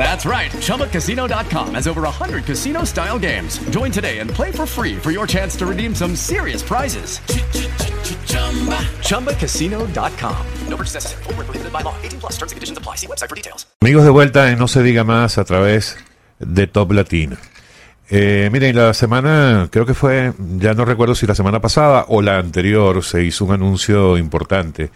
That's right. ChumbaCasino.com has over 100 casino style games. Join today and play for free for your chance to redeem some serious prizes. ChumbaCasino.com. No purchase necessary. By law. 18 plus terms and conditions apply. See website for details. Amigos de vuelta en No se diga más a través de Top Latino. Eh, miren, la semana, creo que fue, ya no recuerdo si la semana pasada o la anterior, se hizo un anuncio importante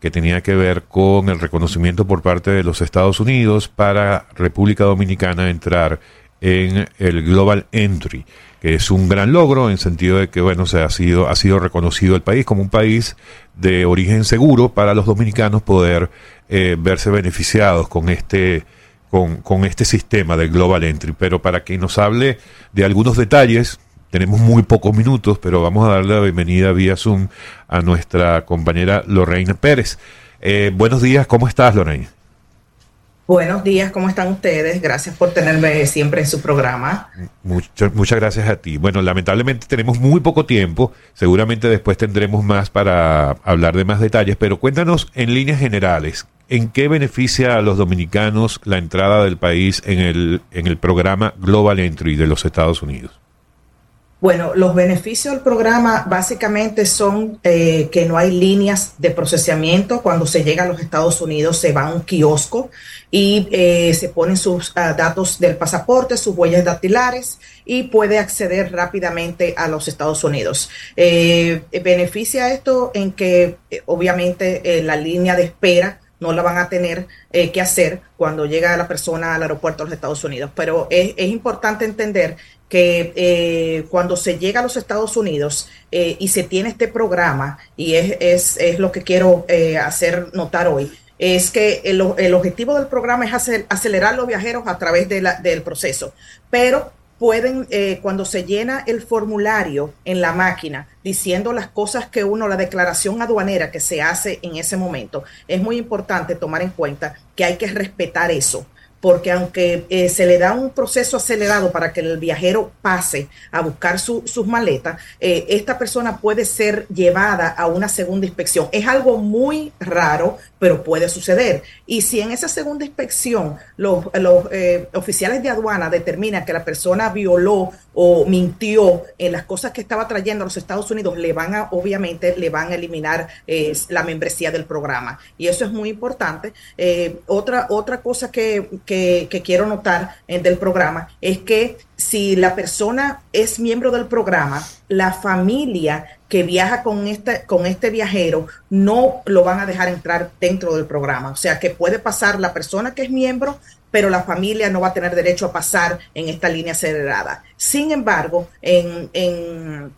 que tenía que ver con el reconocimiento por parte de los Estados Unidos para República Dominicana entrar en el Global Entry, que es un gran logro en sentido de que bueno, se ha sido ha sido reconocido el país como un país de origen seguro para los dominicanos poder eh, verse beneficiados con este con, con este sistema del Global Entry. Pero para que nos hable de algunos detalles, tenemos muy pocos minutos, pero vamos a darle la bienvenida vía Zoom a nuestra compañera Lorraine Pérez. Eh, buenos días, ¿cómo estás, Lorraine? Buenos días, ¿cómo están ustedes? Gracias por tenerme siempre en su programa. Muchas, muchas gracias a ti. Bueno, lamentablemente tenemos muy poco tiempo, seguramente después tendremos más para hablar de más detalles, pero cuéntanos en líneas generales, ¿en qué beneficia a los dominicanos la entrada del país en el, en el programa Global Entry de los Estados Unidos? Bueno, los beneficios del programa básicamente son eh, que no hay líneas de procesamiento. Cuando se llega a los Estados Unidos se va a un kiosco y eh, se ponen sus uh, datos del pasaporte, sus huellas dactilares y puede acceder rápidamente a los Estados Unidos. Eh, beneficia esto en que obviamente la línea de espera no la van a tener eh, que hacer cuando llega la persona al aeropuerto de los Estados Unidos. Pero es, es importante entender que eh, cuando se llega a los Estados Unidos eh, y se tiene este programa, y es, es, es lo que quiero hacer notar hoy, es que el, el, objetivo del programa es hacer, acelerar los viajeros a través del proceso, pero pueden, eh, cuando se llena el formulario en la máquina, diciendo las cosas que uno, la declaración aduanera que se hace en ese momento, es muy importante tomar en cuenta que hay que respetar eso porque aunque eh, se le da un proceso acelerado para que el viajero pase a buscar su, sus maletas, eh, esta persona puede ser llevada a una segunda inspección. Es algo muy raro, pero puede suceder. Y si en esa segunda inspección los, eh, oficiales de aduana determinan que la persona violó o mintió en las cosas que estaba trayendo a los Estados Unidos, le van a, obviamente, le van a eliminar eh, la membresía del programa. Y eso es muy importante. Eh, otra, otra cosa que, que, que quiero notar del programa es que si la persona es miembro del programa, la familia que viaja con este, con este viajero no lo van a dejar entrar dentro del programa. O sea que puede pasar la persona que es miembro, pero la familia no va a tener derecho a pasar en esta línea acelerada. Sin embargo, en, en,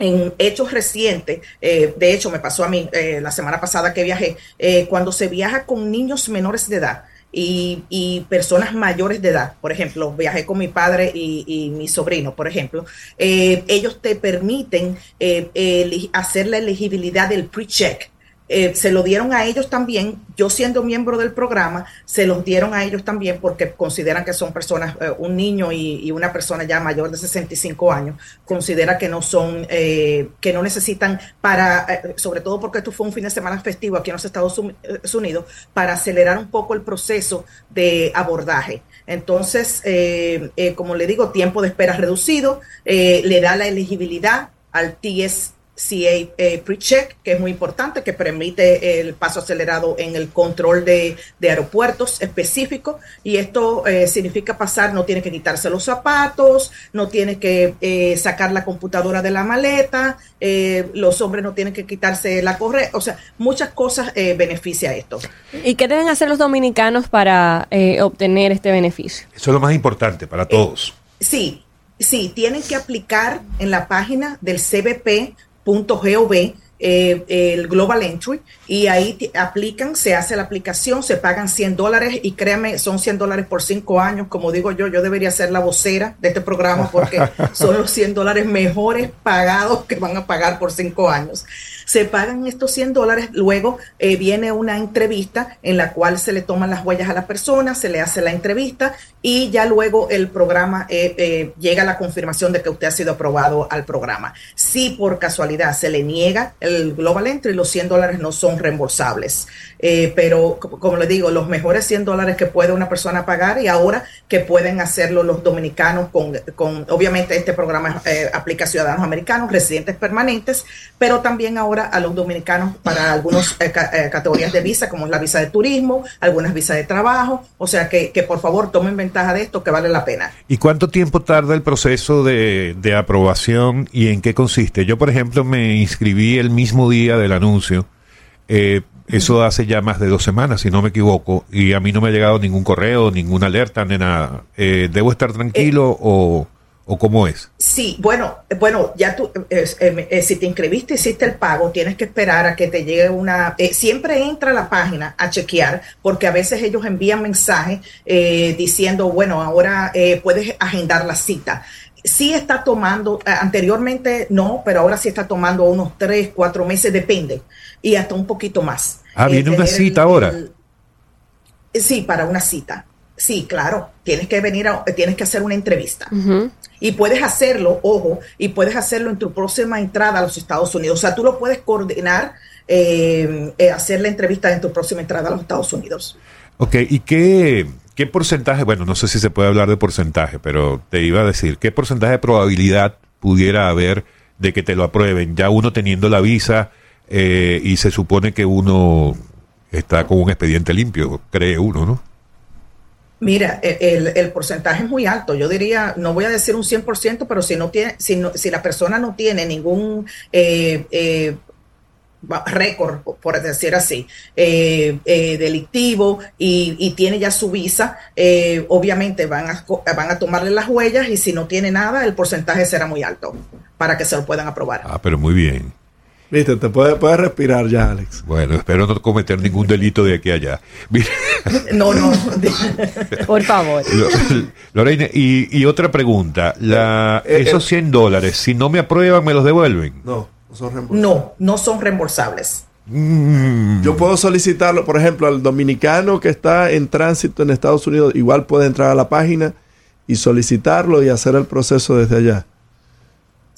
en hechos recientes, eh, de hecho me pasó a mí eh, la semana pasada que viajé, eh, cuando se viaja con niños menores de edad, y, y, personas mayores de edad, por ejemplo, viajé con mi padre y, y mi sobrino, por ejemplo, eh, ellos te permiten eh, hacer la elegibilidad del pre-check. Eh, se lo dieron a ellos también, yo siendo miembro del programa, se los dieron a ellos también porque consideran que son personas, eh, un niño y, una persona ya mayor de 65 años, considera que no son, eh, que no necesitan para, eh, sobre todo porque esto fue un fin de semana festivo aquí en los Estados Unidos, para acelerar un poco el proceso de abordaje. Entonces, como le digo, tiempo de espera reducido, le da la elegibilidad al TS CA eh, PreCheck, que es muy importante, que permite el paso acelerado en el control de, de aeropuertos específicos. Y esto eh, significa pasar, no tiene que quitarse los zapatos, no tiene que eh, sacar la computadora de la maleta, eh, los hombres no tienen que quitarse la correa, o sea, muchas cosas eh, beneficia esto. ¿Y qué deben hacer los dominicanos para eh, obtener este beneficio? Eso es lo más importante para todos. Sí, sí, tienen que aplicar en la página del cbp.gov eh, el Global Entry y ahí te- aplican, se hace la aplicación, se pagan 100 dólares y créame, son 100 dólares por cinco años. Como digo yo, yo debería ser la vocera de este programa porque son los 100 dólares mejores pagados que van a pagar por cinco años. Se pagan estos 100 dólares, luego eh, viene una entrevista en la cual se le toman las huellas a la persona, se le hace la entrevista y ya luego el programa eh, eh, llega a la confirmación de que usted ha sido aprobado al programa. Si por casualidad se le niega el Global Entry, los 100 dólares no son reembolsables. Pero co- como le digo, los mejores 100 dólares que puede una persona pagar y ahora que pueden hacerlo los dominicanos con, con obviamente este programa aplica a ciudadanos americanos, residentes permanentes, pero también ahora a los dominicanos para algunas categorías de visa, como es la visa de turismo, algunas visas de trabajo. O sea que, que por favor tomen ventaja de esto, que vale la pena. ¿Y cuánto tiempo tarda el proceso de, de aprobación y en qué consiste? Yo, por ejemplo, me inscribí el mismo día del anuncio. Eh, eso hace ya más de dos semanas, si no me equivoco, y a mí no me ha llegado ningún correo, ninguna alerta, ni nada. Eh, ¿Debo estar tranquilo o, o cómo es? Sí, bueno, bueno, ya tú, eh, eh, eh, si te inscribiste, hiciste el pago, tienes que esperar a que te llegue una. eh, siempre entra a la página a chequear, porque a veces ellos envían mensajes eh, diciendo, bueno, ahora eh, puedes agendar la cita. Sí está tomando, anteriormente no, pero ahora sí está tomando unos tres, cuatro meses, depende, y hasta un poquito más. Ah, Eh, viene una cita ahora. Sí, para una cita. Sí, claro. Tienes que venir, a- tienes que hacer una entrevista. Y puedes hacerlo, ojo, y puedes hacerlo en tu próxima entrada a los Estados Unidos. O sea, tú lo puedes coordinar, eh, eh, hacer la entrevista en tu próxima entrada a los Estados Unidos. Ok, ¿y qué, qué porcentaje? Bueno, no sé si se puede hablar de porcentaje, pero te iba a decir, ¿qué porcentaje de probabilidad pudiera haber de que te lo aprueben? Ya uno teniendo la visa eh, y se supone que uno está con un expediente limpio, cree uno, ¿no? Mira, e- el, el porcentaje es muy alto. Yo diría, no voy a decir un 100%, pero si no tiene, si, no- si la persona no tiene ningún eh, eh, récord, por decir así, eh, eh, delictivo y, y tiene ya su visa, eh, obviamente van a, van a tomarle las huellas y si no tiene nada, el porcentaje será muy alto para que se lo puedan aprobar. Ah, pero muy bien. Viste, te puedes, puedes respirar ya, Alex. Bueno, espero no cometer ningún delito de aquí a allá. Mira, No, no. Por favor. Lo- Lorena, y, y otra pregunta. La, Eh, esos 100 dólares, si no me aprueban, ¿me los devuelven? No, no son reembolsables. No, no son reembolsables. Mm, Yo puedo solicitarlo, por ejemplo, al dominicano que está en tránsito en Estados Unidos, igual puede entrar a la página y solicitarlo y hacer el proceso desde allá.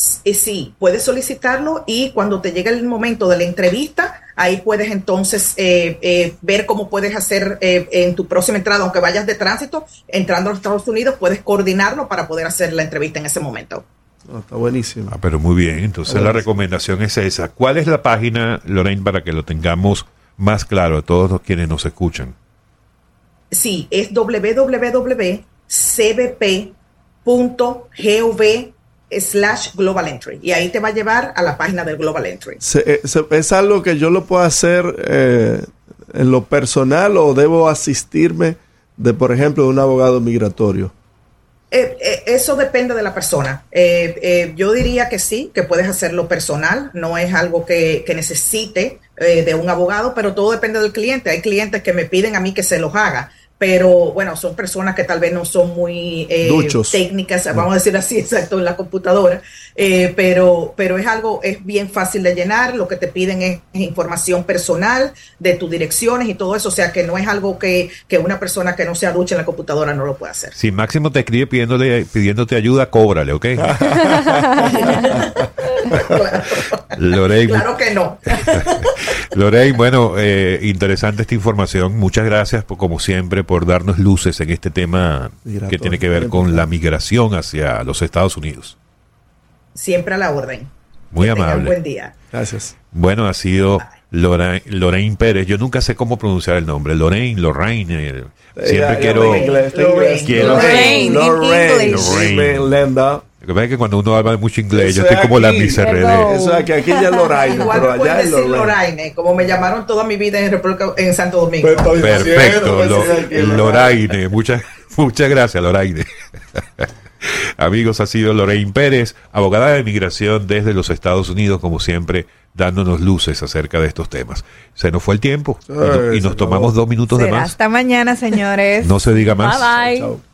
Sí, puedes solicitarlo y cuando te llegue el momento de la entrevista, ahí puedes entonces eh, eh, ver cómo puedes hacer eh, en tu próxima entrada, aunque vayas de tránsito, entrando a los Estados Unidos, puedes coordinarlo para poder hacer la entrevista en ese momento. No, está buenísimo. Ah, pero muy bien. Entonces la recomendación es esa. ¿Cuál es la página, Lorraine, para que lo tengamos más claro a todos los quienes nos escuchan? Sí, es www.cbp.gov slash global entry y ahí te va a llevar a la página del global entry. Se- eh, se- ¿Es algo que yo lo puedo hacer eh, en lo personal o debo asistirme de, por ejemplo, de un abogado migratorio? Eh, eh, eso depende de la persona. Eh, eh, yo diría que sí, que puedes hacerlo personal, no es algo que, que necesite de un abogado, pero todo depende del cliente. Hay clientes que me piden a mí que se los haga, pero bueno, son personas que tal vez no son muy eh, técnicas, vamos a decir así, exacto, en la computadora, eh, pero, pero es algo, es bien fácil de llenar, lo que te piden es, es información personal de tus direcciones y todo eso, o sea que no es algo que, que una persona que no sea ducha en la computadora no lo puede hacer. Si Máximo te escribe pidiéndole, pidiéndote ayuda, cóbrale, ¿ok? Lorraine, Claro que no. Lorraine, bueno, eh, interesante esta información. Muchas gracias, por, como siempre, por darnos luces en este tema que Migratorio, tiene que ver con la migración hacia los Estados Unidos. Siempre a la orden. Muy Que amable. buen día. Gracias. Bueno, ha sido Lorraine, Lorraine Pérez. Yo nunca sé cómo pronunciar el nombre. Lorraine, Lorraine. eh, Siempre quiero. está en inglés. Quiero- Lorraine, in Lorraine. English. Lorraine. Lo que pasa es que cuando uno habla mucho inglés, yo estoy es como la. Miss. RD. Eso es que aquí ya es Lorraine, Igual pero allá es decir Lorraine. Loraine, como me llamaron toda mi vida en República, en Santo Domingo. Pues Perfecto, diciendo, Lo- pues, Loraine. Muchas, muchas gracias, Loraine. Amigos, ha sido Lorraine Pérez, abogada de migración desde los Estados Unidos, como siempre, dándonos luces acerca de estos temas. Se nos fue el tiempo y, no- y Ay, nos tomamos dos minutos de más. hasta mañana, señores. No se diga más. Bye bye. Chao.